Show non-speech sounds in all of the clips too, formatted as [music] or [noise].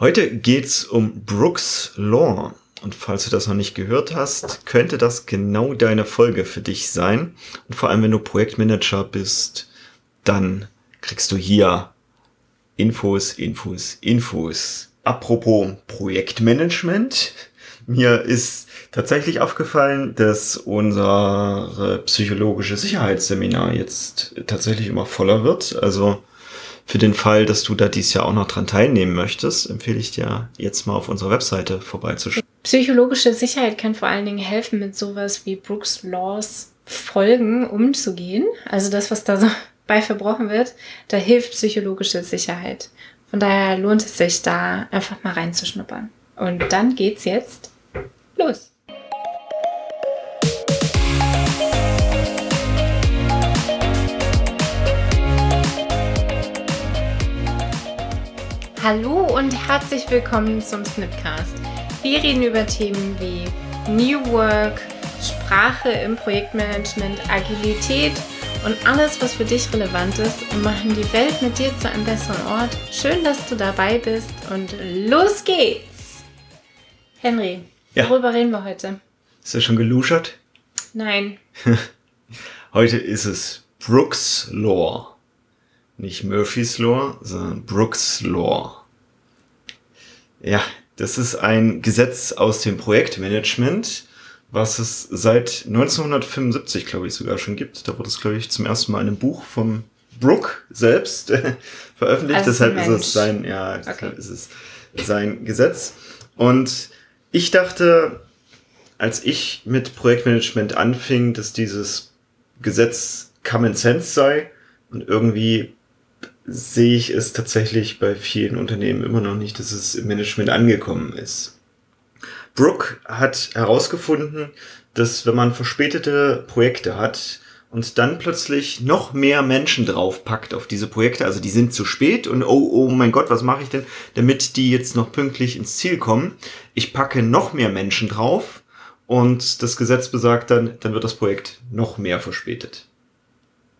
Heute geht's um Brooks Law. Und falls du das noch nicht gehört hast, könnte das genau deine Folge für dich sein. Und vor allem, wenn du Projektmanager bist, dann kriegst du hier Infos, Infos, Infos. Apropos Projektmanagement. Mir ist tatsächlich aufgefallen, dass unser psychologische Sicherheitsseminar jetzt tatsächlich immer voller wird. Also für den Fall, dass du da dieses Jahr auch noch dran teilnehmen möchtest, empfehle ich dir jetzt mal auf unserer Webseite vorbeizuschauen. Psychologische Sicherheit kann vor allen Dingen helfen, mit sowas wie Brooks Laws Folgen umzugehen. Also das, was da so [laughs] bei verbrochen wird, da hilft psychologische Sicherheit. Von daher lohnt es sich, da einfach mal reinzuschnuppern. Und dann geht's jetzt los. Hallo und herzlich willkommen zum Snipcast. Wir reden über Themen wie New Work, Sprache im Projektmanagement, Agilität und alles, was für dich relevant ist und machen die Welt mit dir zu einem besseren Ort. Schön, dass du dabei bist und los geht's! Henry, ja. worüber reden wir heute? Ist er schon geluschert? Nein. [laughs] heute ist es Brooks Law. Nicht Murphy's Law, sondern Brooks Law. Ja, das ist ein Gesetz aus dem Projektmanagement, was es seit 1975, glaube ich, sogar schon gibt. Da wurde es, glaube ich, zum ersten Mal in einem Buch vom Brooke selbst [laughs] veröffentlicht. Also deshalb ist es sein, ja, okay. deshalb ist es sein Gesetz. Und ich dachte, als ich mit Projektmanagement anfing, dass dieses Gesetz Common Sense sei und irgendwie sehe ich es tatsächlich bei vielen Unternehmen immer noch nicht, dass es im Management angekommen ist. Brooke hat herausgefunden, dass wenn man verspätete Projekte hat und dann plötzlich noch mehr Menschen draufpackt auf diese Projekte, also die sind zu spät und oh, oh mein Gott, was mache ich denn, damit die jetzt noch pünktlich ins Ziel kommen? Ich packe noch mehr Menschen drauf und das Gesetz besagt dann, dann wird das Projekt noch mehr verspätet.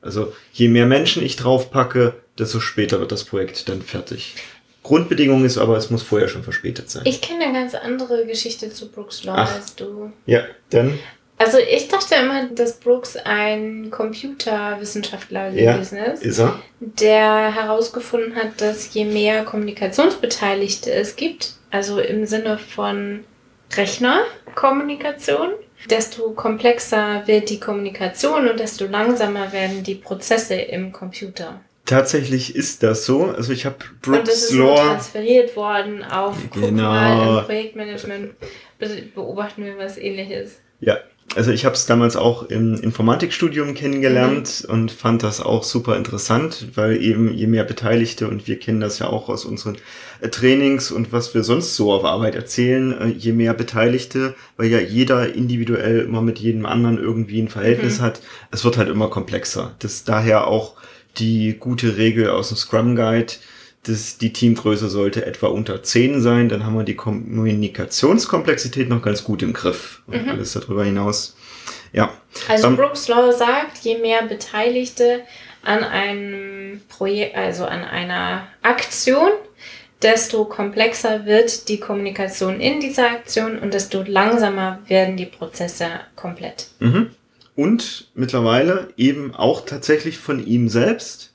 Also je mehr Menschen ich draufpacke, desto später wird das Projekt dann fertig. Grundbedingung ist aber, es muss vorher schon verspätet sein. Ich kenne eine ganz andere Geschichte zu Brooks Law Ach, als du. Ja, dann. Also ich dachte immer, dass Brooks ein Computerwissenschaftler gewesen ja, ist, ist er? der herausgefunden hat, dass je mehr Kommunikationsbeteiligte es gibt, also im Sinne von Rechnerkommunikation, desto komplexer wird die Kommunikation und desto langsamer werden die Prozesse im Computer. Tatsächlich ist das so. Also ich habe Brooks Und das ist Law transferiert worden auf genau. Projektmanagement. Beobachten wir was ähnliches. Ja, also ich habe es damals auch im Informatikstudium kennengelernt mhm. und fand das auch super interessant, weil eben je mehr Beteiligte und wir kennen das ja auch aus unseren äh, Trainings und was wir sonst so auf Arbeit erzählen, äh, je mehr Beteiligte, weil ja jeder individuell immer mit jedem anderen irgendwie ein Verhältnis mhm. hat, es wird halt immer komplexer. Das daher auch die gute Regel aus dem Scrum Guide, dass die Teamgröße sollte etwa unter 10 sein, dann haben wir die Kommunikationskomplexität noch ganz gut im Griff. Und mhm. alles darüber hinaus. Ja. Also um, Brooks Law sagt, je mehr Beteiligte an einem Projekt, also an einer Aktion, desto komplexer wird die Kommunikation in dieser Aktion und desto langsamer werden die Prozesse komplett. Mhm und mittlerweile eben auch tatsächlich von ihm selbst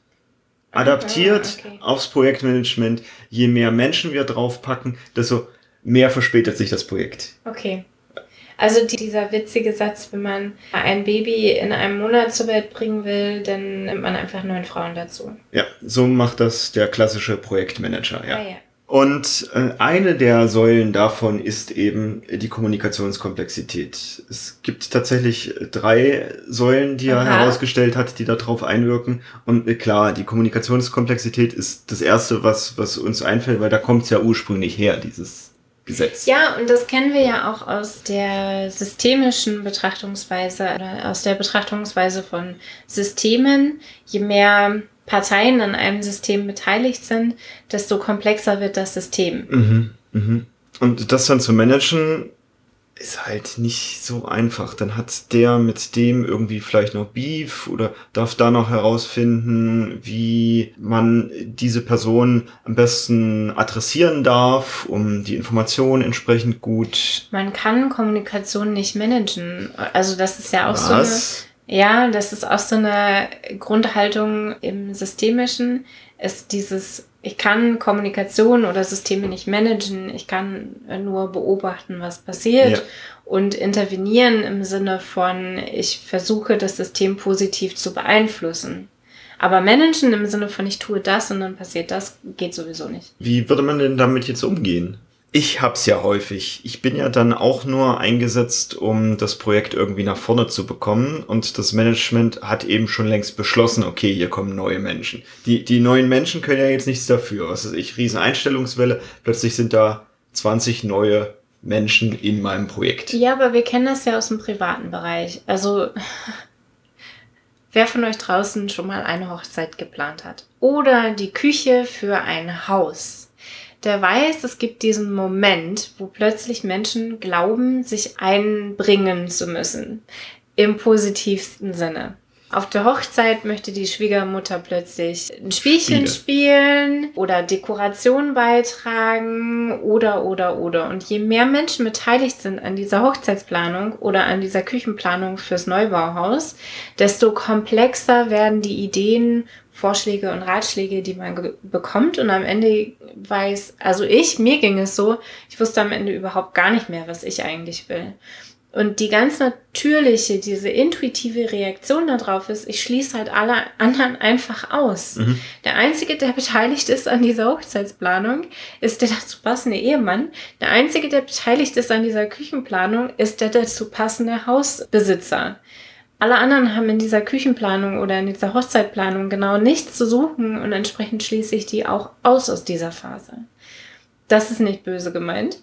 adaptiert ah, okay. aufs Projektmanagement. Je mehr Menschen wir draufpacken, desto mehr verspätet sich das Projekt. Okay. Also dieser witzige Satz, wenn man ein Baby in einem Monat zur Welt bringen will, dann nimmt man einfach neun Frauen dazu. Ja, so macht das der klassische Projektmanager, ja. Ah, ja. Und äh, eine der Säulen davon ist eben die Kommunikationskomplexität. Es gibt tatsächlich drei Säulen, die Aha. er herausgestellt hat, die darauf einwirken. Und äh, klar, die Kommunikationskomplexität ist das Erste, was, was uns einfällt, weil da kommt es ja ursprünglich her, dieses Gesetz. Ja, und das kennen wir ja auch aus der systemischen Betrachtungsweise oder aus der Betrachtungsweise von Systemen. Je mehr Parteien an einem System beteiligt sind, desto komplexer wird das System. Mhm, mhm. Und das dann zu managen, ist halt nicht so einfach. Dann hat der mit dem irgendwie vielleicht noch Beef oder darf da noch herausfinden, wie man diese Person am besten adressieren darf, um die Information entsprechend gut. Man kann Kommunikation nicht managen. Also das ist ja auch Was? so eine. Ja, das ist auch so eine Grundhaltung im Systemischen, ist dieses ich kann Kommunikation oder Systeme nicht managen. Ich kann nur beobachten, was passiert ja. und intervenieren im Sinne von, ich versuche das System positiv zu beeinflussen. Aber managen im Sinne von, ich tue das und dann passiert das, geht sowieso nicht. Wie würde man denn damit jetzt umgehen? Ich hab's ja häufig. Ich bin ja dann auch nur eingesetzt, um das Projekt irgendwie nach vorne zu bekommen. Und das Management hat eben schon längst beschlossen, okay, hier kommen neue Menschen. Die, die neuen Menschen können ja jetzt nichts dafür. Was weiß ich, riesen Einstellungswelle. Plötzlich sind da 20 neue Menschen in meinem Projekt. Ja, aber wir kennen das ja aus dem privaten Bereich. Also, wer von euch draußen schon mal eine Hochzeit geplant hat? Oder die Küche für ein Haus der weiß, es gibt diesen Moment, wo plötzlich Menschen glauben, sich einbringen zu müssen. Im positivsten Sinne. Auf der Hochzeit möchte die Schwiegermutter plötzlich ein Spielchen Spiele. spielen oder Dekoration beitragen oder, oder, oder. Und je mehr Menschen beteiligt sind an dieser Hochzeitsplanung oder an dieser Küchenplanung fürs Neubauhaus, desto komplexer werden die Ideen Vorschläge und Ratschläge, die man bekommt und am Ende weiß, also ich, mir ging es so, ich wusste am Ende überhaupt gar nicht mehr, was ich eigentlich will. Und die ganz natürliche, diese intuitive Reaktion darauf ist, ich schließe halt alle anderen einfach aus. Mhm. Der Einzige, der beteiligt ist an dieser Hochzeitsplanung, ist der dazu passende Ehemann. Der Einzige, der beteiligt ist an dieser Küchenplanung, ist der dazu passende Hausbesitzer. Alle anderen haben in dieser Küchenplanung oder in dieser Hochzeitplanung genau nichts zu suchen und entsprechend schließe ich die auch aus aus dieser Phase. Das ist nicht böse gemeint,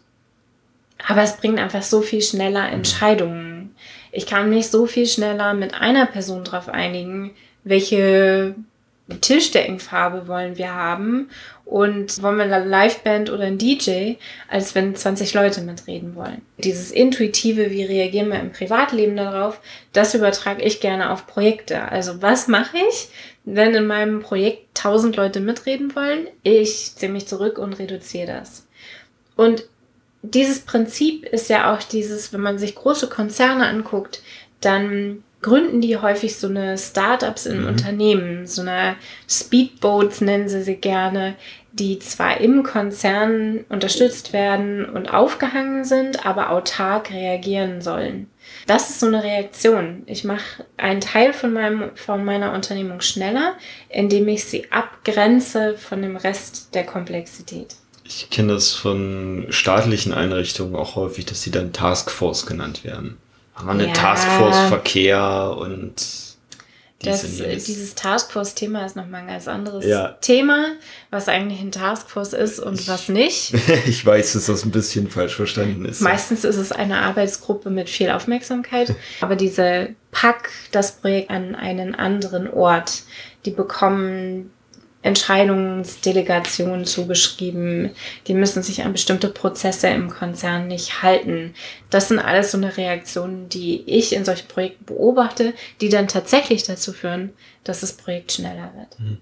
aber es bringt einfach so viel schneller Entscheidungen. Ich kann mich so viel schneller mit einer Person darauf einigen, welche Tischdeckenfarbe wollen wir haben und wollen wir eine Liveband oder ein DJ, als wenn 20 Leute mitreden wollen. Dieses intuitive, wie reagieren wir im Privatleben darauf, das übertrage ich gerne auf Projekte. Also was mache ich, wenn in meinem Projekt 1000 Leute mitreden wollen? Ich ziehe mich zurück und reduziere das. Und dieses Prinzip ist ja auch dieses, wenn man sich große Konzerne anguckt, dann gründen die häufig so eine Startups in mhm. Unternehmen, so eine Speedboats nennen sie sie gerne, die zwar im Konzern unterstützt werden und aufgehangen sind, aber autark reagieren sollen. Das ist so eine Reaktion. Ich mache einen Teil von, meinem, von meiner Unternehmung schneller, indem ich sie abgrenze von dem Rest der Komplexität. Ich kenne das von staatlichen Einrichtungen auch häufig, dass sie dann Taskforce genannt werden haben wir eine ja. Taskforce Verkehr und das, dieses Taskforce-Thema ist nochmal ein ganz anderes ja. Thema, was eigentlich ein Taskforce ist und ich, was nicht. [laughs] ich weiß, dass das ein bisschen falsch verstanden ist. Meistens ist es eine Arbeitsgruppe mit viel Aufmerksamkeit, [laughs] aber diese Pack das Projekt an einen anderen Ort. Die bekommen Entscheidungsdelegationen zugeschrieben. Die müssen sich an bestimmte Prozesse im Konzern nicht halten. Das sind alles so eine Reaktionen, die ich in solchen Projekten beobachte, die dann tatsächlich dazu führen, dass das Projekt schneller wird. Mhm.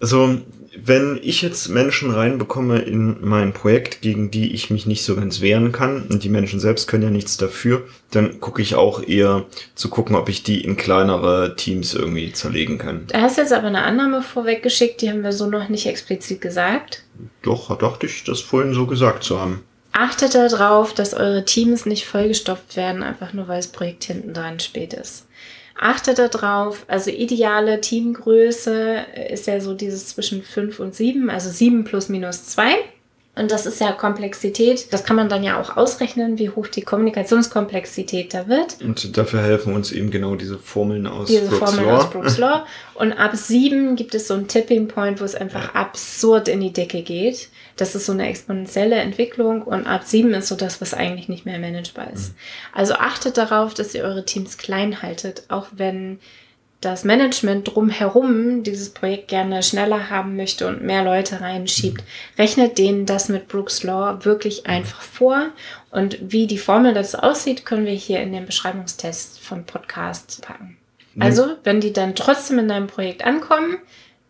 Also, wenn ich jetzt Menschen reinbekomme in mein Projekt, gegen die ich mich nicht so ganz wehren kann, und die Menschen selbst können ja nichts dafür, dann gucke ich auch eher zu gucken, ob ich die in kleinere Teams irgendwie zerlegen kann. Da hast jetzt aber eine Annahme vorweggeschickt, die haben wir so noch nicht explizit gesagt. Doch, dachte ich, das vorhin so gesagt zu haben. Achtet darauf, dass eure Teams nicht vollgestopft werden, einfach nur weil das Projekt hinten dran spät ist. Achtet darauf, also ideale Teamgröße ist ja so dieses zwischen 5 und 7, also 7 plus minus 2. Und das ist ja Komplexität. Das kann man dann ja auch ausrechnen, wie hoch die Kommunikationskomplexität da wird. Und dafür helfen uns eben genau diese Formeln aus diese Brooks Formeln Law. aus Brooks Law. Und ab sieben gibt es so einen Tipping Point, wo es einfach ja. absurd in die Decke geht. Das ist so eine exponentielle Entwicklung. Und ab sieben ist so das, was eigentlich nicht mehr managebar ist. Mhm. Also achtet darauf, dass ihr eure Teams klein haltet, auch wenn das Management drumherum dieses Projekt gerne schneller haben möchte und mehr Leute reinschiebt, rechnet denen das mit Brooks Law wirklich einfach vor. Und wie die Formel dazu aussieht, können wir hier in den Beschreibungstest vom Podcast packen. Also, wenn die dann trotzdem in deinem Projekt ankommen,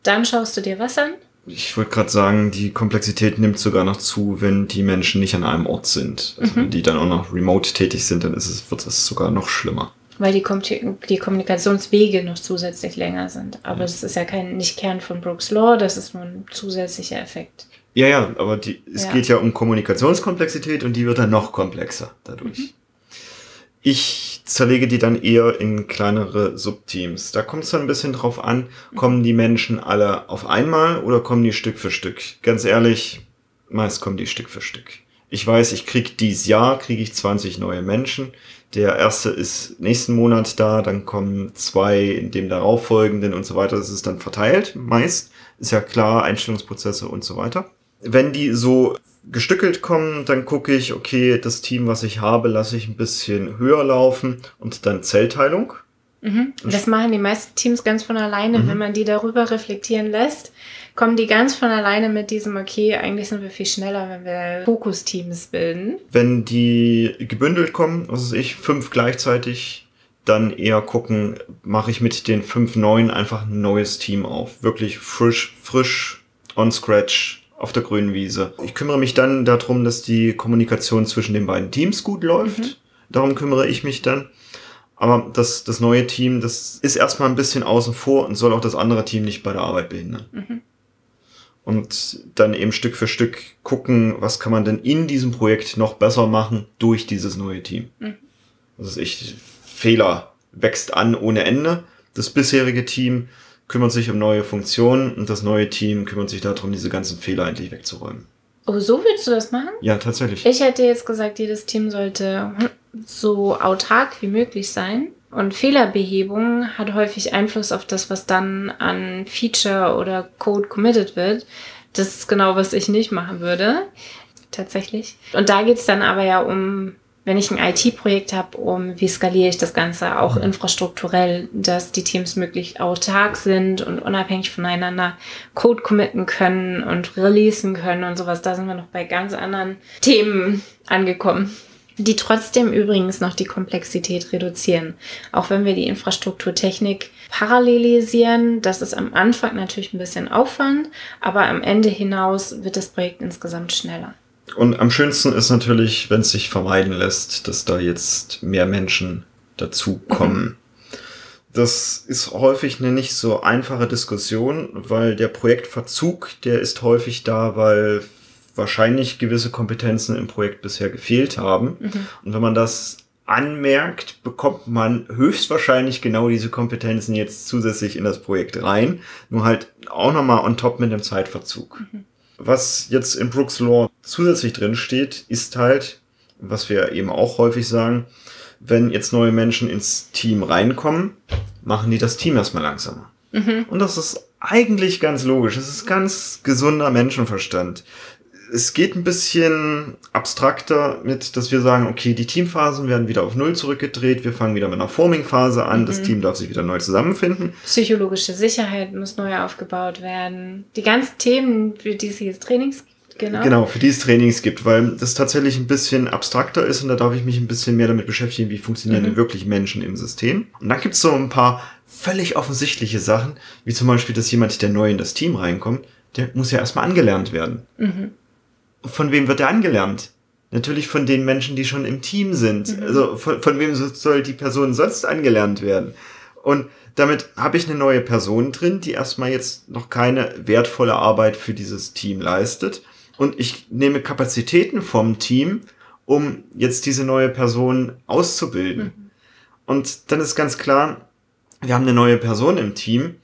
dann schaust du dir was an? Ich wollte gerade sagen, die Komplexität nimmt sogar noch zu, wenn die Menschen nicht an einem Ort sind. Also mhm. wenn die dann auch noch remote tätig sind, dann ist es, wird es sogar noch schlimmer. Weil die, Kom die Kommunikationswege noch zusätzlich länger sind. Aber ja. das ist ja kein nicht Kern von Brooks Law, das ist nur ein zusätzlicher Effekt. Ja, ja, aber die, es ja. geht ja um Kommunikationskomplexität und die wird dann noch komplexer dadurch. Mhm. Ich zerlege die dann eher in kleinere Subteams. Da kommt es dann ein bisschen drauf an, kommen die Menschen alle auf einmal oder kommen die Stück für Stück? Ganz ehrlich, meist kommen die Stück für Stück. Ich weiß, ich krieg dies Jahr, kriege ich 20 neue Menschen. Der erste ist nächsten Monat da, dann kommen zwei in dem darauffolgenden und so weiter. Das ist dann verteilt, meist. Ist ja klar, Einstellungsprozesse und so weiter. Wenn die so gestückelt kommen, dann gucke ich, okay, das Team, was ich habe, lasse ich ein bisschen höher laufen und dann Zellteilung. Mhm. Das machen die meisten Teams ganz von alleine. Mhm. Wenn man die darüber reflektieren lässt, kommen die ganz von alleine mit diesem, okay, eigentlich sind wir viel schneller, wenn wir Fokusteams bilden. Wenn die gebündelt kommen, was weiß ich, fünf gleichzeitig, dann eher gucken, mache ich mit den fünf neuen einfach ein neues Team auf. Wirklich frisch, frisch, on scratch, auf der grünen Wiese. Ich kümmere mich dann darum, dass die Kommunikation zwischen den beiden Teams gut läuft. Mhm. Darum kümmere ich mich dann. Aber das, das neue Team, das ist erstmal ein bisschen außen vor und soll auch das andere Team nicht bei der Arbeit behindern. Mhm. Und dann eben Stück für Stück gucken, was kann man denn in diesem Projekt noch besser machen durch dieses neue Team. Mhm. Ist echt, Fehler wächst an ohne Ende. Das bisherige Team kümmert sich um neue Funktionen und das neue Team kümmert sich darum, diese ganzen Fehler endlich wegzuräumen. Oh, so willst du das machen? Ja, tatsächlich. Ich hätte jetzt gesagt, jedes Team sollte so autark wie möglich sein. Und Fehlerbehebung hat häufig Einfluss auf das, was dann an Feature oder Code committed wird. Das ist genau, was ich nicht machen würde. Tatsächlich. Und da geht's dann aber ja um wenn ich ein IT-Projekt habe, um wie skaliere ich das Ganze auch infrastrukturell, dass die Teams möglichst autark sind und unabhängig voneinander Code committen können und releasen können und sowas. Da sind wir noch bei ganz anderen Themen angekommen die trotzdem übrigens noch die Komplexität reduzieren. Auch wenn wir die Infrastrukturtechnik parallelisieren, das ist am Anfang natürlich ein bisschen Aufwand, aber am Ende hinaus wird das Projekt insgesamt schneller. Und am schönsten ist natürlich, wenn es sich vermeiden lässt, dass da jetzt mehr Menschen dazukommen. Mhm. Das ist häufig eine nicht so einfache Diskussion, weil der Projektverzug, der ist häufig da, weil wahrscheinlich gewisse Kompetenzen im Projekt bisher gefehlt haben. Mhm. Und wenn man das anmerkt, bekommt man höchstwahrscheinlich genau diese Kompetenzen jetzt zusätzlich in das Projekt rein. Nur halt auch nochmal on top mit dem Zeitverzug. Mhm. Was jetzt in Brooks Law zusätzlich drin steht, ist halt, was wir eben auch häufig sagen, wenn jetzt neue Menschen ins Team reinkommen, machen die das Team erstmal langsamer. Mhm. Und das ist eigentlich ganz logisch. Es ist ganz gesunder Menschenverstand es geht ein bisschen abstrakter mit, dass wir sagen, okay, die Teamphasen werden wieder auf Null zurückgedreht, wir fangen wieder mit einer Forming-Phase an, mhm. das Team darf sich wieder neu zusammenfinden. Psychologische Sicherheit muss neu aufgebaut werden. Die ganzen Themen, für die es jetzt Trainings gibt. Genau. genau, für die es Trainings gibt, weil das tatsächlich ein bisschen abstrakter ist und da darf ich mich ein bisschen mehr damit beschäftigen, wie funktionieren mhm. denn wirklich Menschen im System. Und dann gibt es so ein paar völlig offensichtliche Sachen, wie zum Beispiel, dass jemand, der neu in das Team reinkommt, der muss ja erstmal angelernt werden. Mhm von wem wird er angelernt? Natürlich von den Menschen, die schon im Team sind. Mhm. Also von, von wem soll die Person sonst angelernt werden? Und damit habe ich eine neue Person drin, die erstmal jetzt noch keine wertvolle Arbeit für dieses Team leistet. Und ich nehme Kapazitäten vom Team, um jetzt diese neue Person auszubilden. Mhm. Und dann ist ganz klar, wir haben eine neue Person im Team,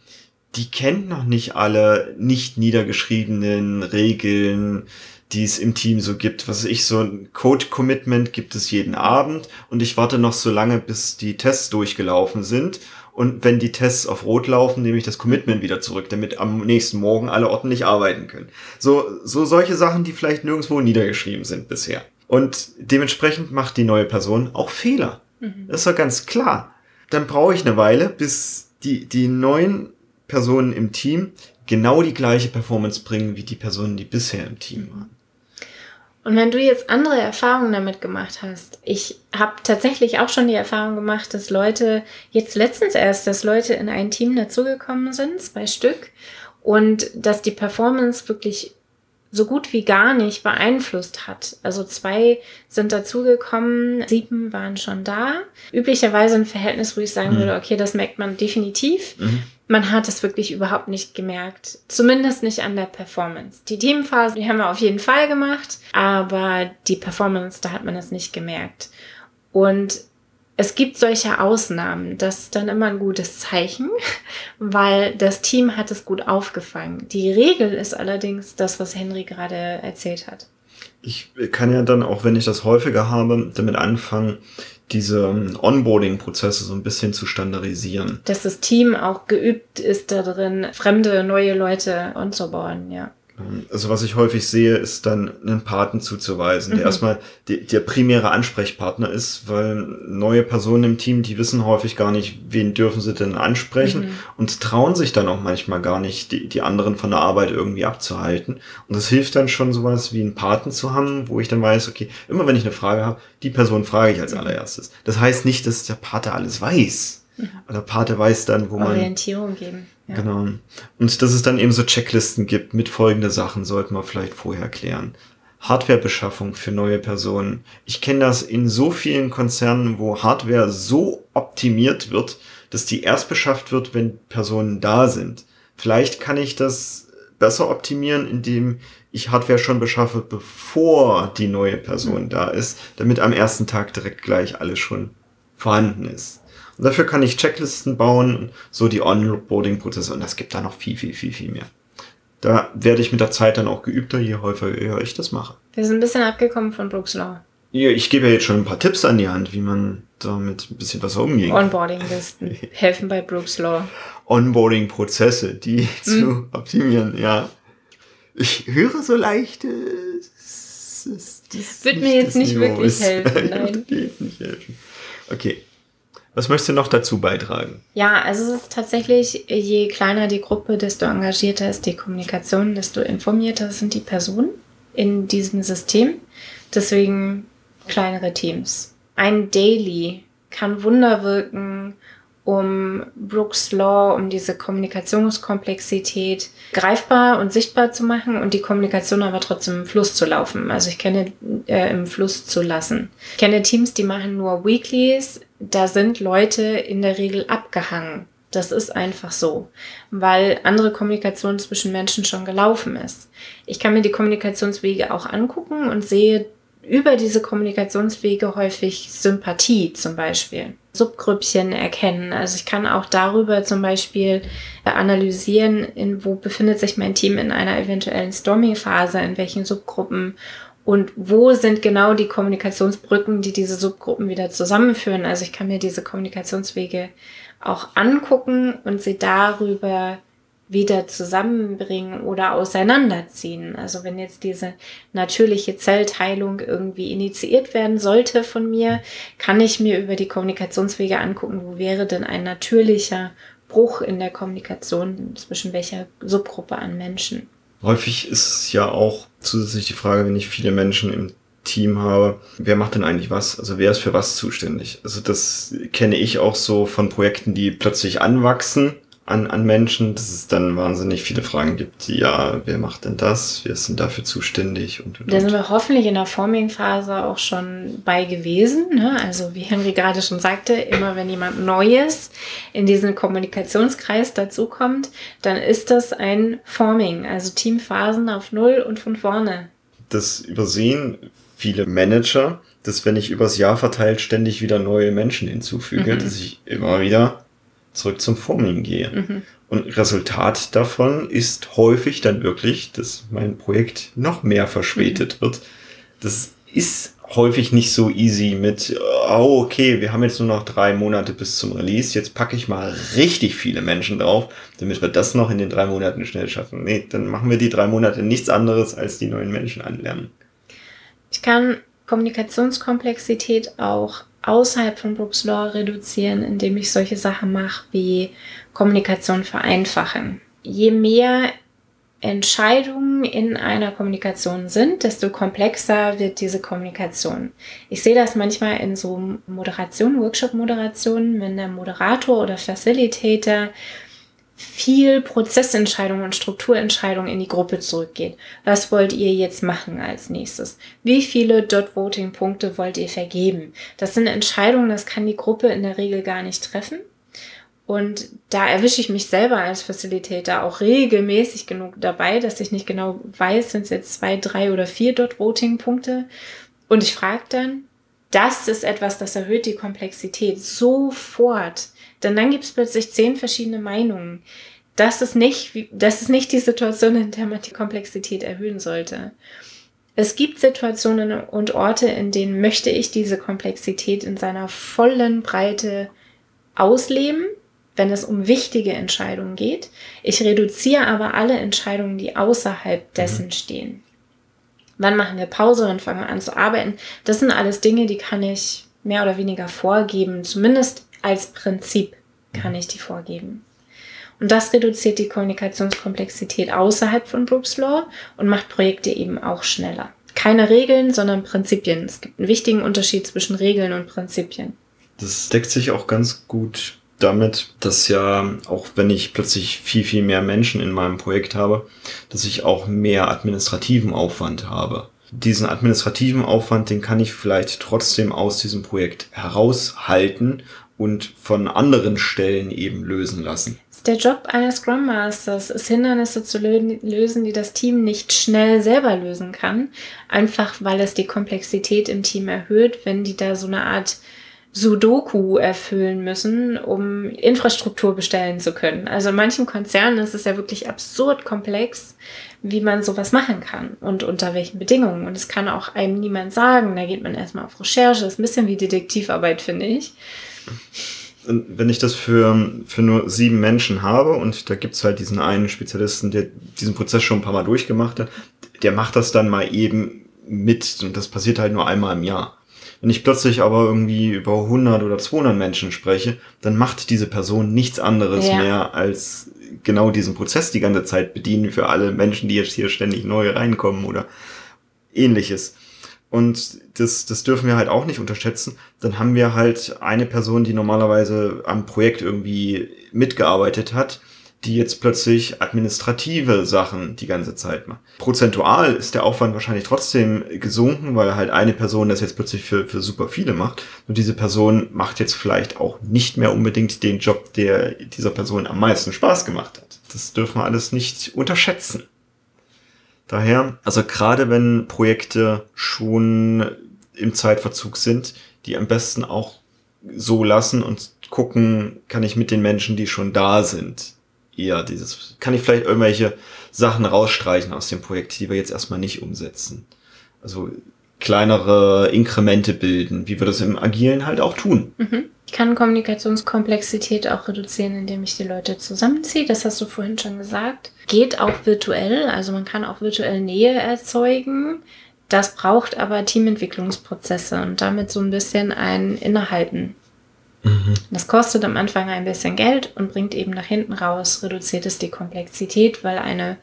die kennt noch nicht alle nicht niedergeschriebenen Regeln, die es im Team so gibt. Was ich, so ein Code-Commitment gibt es jeden Abend und ich warte noch so lange, bis die Tests durchgelaufen sind. Und wenn die Tests auf Rot laufen, nehme ich das Commitment wieder zurück, damit am nächsten Morgen alle ordentlich arbeiten können. So, so solche Sachen, die vielleicht nirgendwo niedergeschrieben sind bisher. Und dementsprechend macht die neue Person auch Fehler. Mhm. Das ist ja ganz klar. Dann brauche ich eine Weile, bis die, die neuen Personen im Team genau die gleiche Performance bringen wie die Personen, die bisher im Team waren. Und wenn du jetzt andere Erfahrungen damit gemacht hast, ich habe tatsächlich auch schon die Erfahrung gemacht, dass Leute, jetzt letztens erst, dass Leute in ein Team dazugekommen sind, zwei Stück, und dass die Performance wirklich so gut wie gar nicht beeinflusst hat. Also zwei sind dazugekommen, sieben waren schon da. Üblicherweise ein Verhältnis, wo ich sagen mhm. würde, okay, das merkt man definitiv. Mhm. Man hat es wirklich überhaupt nicht gemerkt. Zumindest nicht an der Performance. Die Teamphase, die haben wir auf jeden Fall gemacht, aber die Performance, da hat man es nicht gemerkt. Und es gibt solche Ausnahmen. Das ist dann immer ein gutes Zeichen, [laughs] weil das Team hat es gut aufgefangen. Die Regel ist allerdings das, was Henry gerade erzählt hat. Ich kann ja dann, auch wenn ich das häufiger habe, damit anfangen, diese ähm, Onboarding-Prozesse so ein bisschen zu standardisieren. Dass das Team auch geübt ist darin, fremde, neue Leute onzuboarden, ja. Also was ich häufig sehe, ist dann einen Paten zuzuweisen, der mhm. erstmal die, der primäre Ansprechpartner ist, weil neue Personen im Team, die wissen häufig gar nicht, wen dürfen sie denn ansprechen mhm. und trauen sich dann auch manchmal gar nicht, die, die anderen von der Arbeit irgendwie abzuhalten. Und es hilft dann schon sowas wie einen Paten zu haben, wo ich dann weiß, okay, immer wenn ich eine Frage habe, die Person frage ich als mhm. allererstes. Das heißt nicht, dass der Pate alles weiß. Mhm. Der Pate weiß dann, wo man. Orientierung geben ja. Genau. Und dass es dann eben so Checklisten gibt mit folgende Sachen, sollten wir vielleicht vorher klären. Hardwarebeschaffung für neue Personen. Ich kenne das in so vielen Konzernen, wo Hardware so optimiert wird, dass die erst beschafft wird, wenn Personen da sind. Vielleicht kann ich das besser optimieren, indem ich Hardware schon beschaffe, bevor die neue Person mhm. da ist, damit am ersten Tag direkt gleich alles schon vorhanden ist. Und dafür kann ich Checklisten bauen, so die Onboarding-Prozesse und das gibt da noch viel, viel, viel, viel mehr. Da werde ich mit der Zeit dann auch geübter, je häufiger ich das mache. Wir sind ein bisschen abgekommen von Brooks Law. Ich gebe ja jetzt schon ein paar Tipps an die Hand, wie man damit ein bisschen besser umgeht. Onboarding-Listen [laughs] helfen bei Brooks Law. Onboarding-Prozesse, die hm. zu optimieren, ja. Ich höre so leicht, das, das Wird mir jetzt nicht Niveau wirklich ist. helfen, [laughs] nein. Wird dir jetzt nicht helfen. Okay. Was möchtest du noch dazu beitragen? Ja, also es ist tatsächlich, je kleiner die Gruppe, desto engagierter ist die Kommunikation, desto informierter sind die Personen in diesem System. Deswegen kleinere Teams. Ein Daily kann Wunder wirken, um Brooks Law, um diese Kommunikationskomplexität greifbar und sichtbar zu machen und die Kommunikation aber trotzdem im Fluss zu laufen. Also ich kenne äh, im Fluss zu lassen. Ich kenne Teams, die machen nur Weeklies. Da sind Leute in der Regel abgehangen. Das ist einfach so, weil andere Kommunikation zwischen Menschen schon gelaufen ist. Ich kann mir die Kommunikationswege auch angucken und sehe über diese Kommunikationswege häufig Sympathie zum Beispiel. Subgrüppchen erkennen. Also ich kann auch darüber zum Beispiel analysieren, in wo befindet sich mein Team in einer eventuellen Storming-Phase, in welchen Subgruppen und wo sind genau die Kommunikationsbrücken, die diese Subgruppen wieder zusammenführen. Also ich kann mir diese Kommunikationswege auch angucken und sie darüber wieder zusammenbringen oder auseinanderziehen. Also wenn jetzt diese natürliche Zellteilung irgendwie initiiert werden sollte von mir, kann ich mir über die Kommunikationswege angucken, wo wäre denn ein natürlicher Bruch in der Kommunikation zwischen welcher Subgruppe an Menschen. Häufig ist es ja auch zusätzlich die Frage, wenn ich viele Menschen im Team habe, wer macht denn eigentlich was? Also wer ist für was zuständig? Also das kenne ich auch so von Projekten, die plötzlich anwachsen an, an Menschen, dass es dann wahnsinnig viele Fragen gibt. Ja, wer macht denn das? Wer ist denn dafür zuständig? Und, und, da sind wir hoffentlich in der Forming-Phase auch schon bei gewesen. Ne? Also wie Henry gerade schon sagte, immer wenn jemand Neues in diesen Kommunikationskreis dazukommt, dann ist das ein Forming, also Teamphasen auf Null und von vorne. Das übersehen viele Manager, dass wenn ich übers Jahr verteilt ständig wieder neue Menschen hinzufüge, mhm. dass ich immer wieder zurück zum Forming gehe. Mhm. Und Resultat davon ist häufig dann wirklich, dass mein Projekt noch mehr verspätet mhm. wird. Das ist häufig nicht so easy mit, oh, okay, wir haben jetzt nur noch drei Monate bis zum Release, jetzt packe ich mal richtig viele Menschen drauf, damit wir das noch in den drei Monaten schnell schaffen. Nee, dann machen wir die drei Monate nichts anderes als die neuen Menschen anlernen. Ich kann Kommunikationskomplexität auch außerhalb von Brooks Law reduzieren, indem ich solche Sachen mache wie Kommunikation vereinfachen. Je mehr Entscheidungen in einer Kommunikation sind, desto komplexer wird diese Kommunikation. Ich sehe das manchmal in so Moderationen, Workshop-Moderationen, wenn der Moderator oder Facilitator viel Prozessentscheidung und Strukturentscheidung in die Gruppe zurückgeht. Was wollt ihr jetzt machen als nächstes? Wie viele Dot-Voting-Punkte wollt ihr vergeben? Das sind Entscheidungen, das kann die Gruppe in der Regel gar nicht treffen. Und da erwische ich mich selber als Facilitator auch regelmäßig genug dabei, dass ich nicht genau weiß, sind es jetzt zwei, drei oder vier Dot-Voting-Punkte. Und ich frage dann, das ist etwas, das erhöht die Komplexität sofort denn dann gibt es plötzlich zehn verschiedene Meinungen. Das ist nicht, das ist nicht die Situation, in der man die Komplexität erhöhen sollte. Es gibt Situationen und Orte, in denen möchte ich diese Komplexität in seiner vollen Breite ausleben, wenn es um wichtige Entscheidungen geht. Ich reduziere aber alle Entscheidungen, die außerhalb mhm. dessen mhm. stehen. Wann machen wir Pause, wann fangen wir an zu arbeiten? Das sind alles Dinge, die kann ich mehr oder weniger vorgeben, zumindest als Prinzip kann ich die vorgeben. Und das reduziert die Kommunikationskomplexität außerhalb von Brooks Law und macht Projekte eben auch schneller. Keine Regeln, sondern Prinzipien. Es gibt einen wichtigen Unterschied zwischen Regeln und Prinzipien. Das deckt sich auch ganz gut damit, dass ja, auch wenn ich plötzlich viel, viel mehr Menschen in meinem Projekt habe, dass ich auch mehr administrativen Aufwand habe. Diesen administrativen Aufwand, den kann ich vielleicht trotzdem aus diesem Projekt heraushalten und von anderen Stellen eben lösen lassen. Der Job eines Scrum Masters ist Hindernisse zu lösen, die das Team nicht schnell selber lösen kann, einfach weil es die Komplexität im Team erhöht, wenn die da so eine Art Sudoku erfüllen müssen, um Infrastruktur bestellen zu können. Also in manchen Konzernen ist es ja wirklich absurd komplex, wie man sowas machen kann und unter welchen Bedingungen. Und es kann auch einem niemand sagen. Da geht man erstmal auf Recherche. Das ist ein bisschen wie Detektivarbeit, finde ich wenn ich das für, für nur sieben Menschen habe und da gibt's halt diesen einen Spezialisten, der diesen Prozess schon ein paar Mal durchgemacht hat, der macht das dann mal eben mit und das passiert halt nur einmal im Jahr. Wenn ich plötzlich aber irgendwie über 100 oder 200 Menschen spreche, dann macht diese Person nichts anderes ja. mehr als genau diesen Prozess die ganze Zeit bedienen für alle Menschen, die jetzt hier ständig neu reinkommen oder ähnliches. Und das, das dürfen wir halt auch nicht unterschätzen. Dann haben wir halt eine Person, die normalerweise am Projekt irgendwie mitgearbeitet hat, die jetzt plötzlich administrative Sachen die ganze Zeit macht. Prozentual ist der Aufwand wahrscheinlich trotzdem gesunken, weil halt eine Person das jetzt plötzlich für, für super viele macht. Nur diese Person macht jetzt vielleicht auch nicht mehr unbedingt den Job, der dieser Person am meisten Spaß gemacht hat. Das dürfen wir alles nicht unterschätzen. Daher, also gerade wenn Projekte schon im Zeitverzug sind, die am besten auch so lassen und gucken, kann ich mit den Menschen, die schon da sind, eher dieses, kann ich vielleicht irgendwelche Sachen rausstreichen aus dem Projekt, die wir jetzt erstmal nicht umsetzen. Also kleinere Inkremente bilden, wie wir das im Agilen halt auch tun. Mhm. Ich kann Kommunikationskomplexität auch reduzieren, indem ich die Leute zusammenziehe. Das hast du vorhin schon gesagt. Geht auch virtuell, also man kann auch virtuell Nähe erzeugen. Das braucht aber Teamentwicklungsprozesse und damit so ein bisschen ein Innehalten. Mhm. Das kostet am Anfang ein bisschen Geld und bringt eben nach hinten raus, reduziert es die Komplexität, weil eine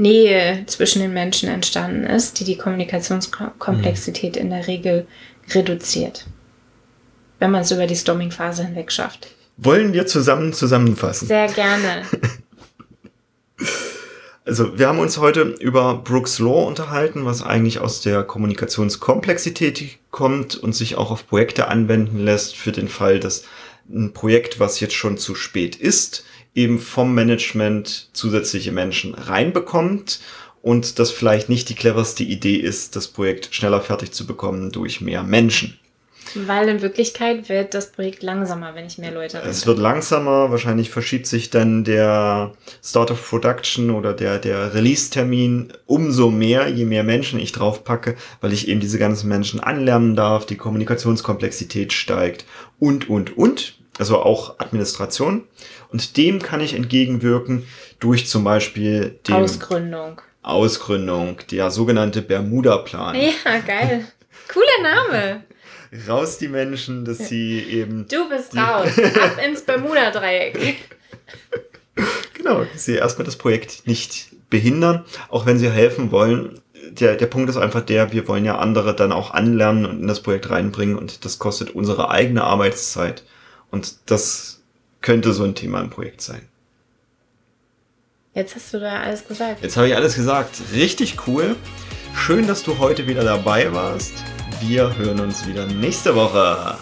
Nähe zwischen den Menschen entstanden ist, die die Kommunikationskomplexität mhm. in der Regel reduziert wenn man es über die Storming-Phase hinweg schafft. Wollen wir zusammen zusammenfassen? Sehr gerne. [laughs] Also, wir haben uns heute über Brooks Law unterhalten, was eigentlich aus der Kommunikationskomplexität kommt und sich auch auf Projekte anwenden lässt für den Fall, dass ein Projekt, was jetzt schon zu spät ist, eben vom Management zusätzliche Menschen reinbekommt und das vielleicht nicht die cleverste Idee ist, das Projekt schneller fertig zu bekommen durch mehr Menschen. Weil in Wirklichkeit wird das Projekt langsamer, wenn ich mehr Leute habe. Es wird langsamer, wahrscheinlich verschiebt sich dann der Start of Production oder der, der Release-Termin umso mehr, je mehr Menschen ich draufpacke, weil ich eben diese ganzen Menschen anlernen darf, die Kommunikationskomplexität steigt und, und, und. Also auch Administration. Und dem kann ich entgegenwirken durch zum Beispiel die Ausgründung. Ausgründung, der sogenannte Bermuda-Plan. Ja, geil. Cooler Name. raus die Menschen, dass sie eben. Du bist raus, ab ins Bermuda-Dreieck. [laughs] Genau, sie erstmal das Projekt nicht behindern, auch wenn sie helfen wollen. Der, der Punkt ist einfach der, wir wollen ja andere dann auch anlernen und in das Projekt reinbringen und das kostet unsere eigene Arbeitszeit. Und das könnte so ein Thema im Projekt sein. Jetzt hast du da alles gesagt. Jetzt habe ich alles gesagt. Richtig cool. Schön, dass du heute wieder dabei warst. Wir hören uns wieder nächste Woche.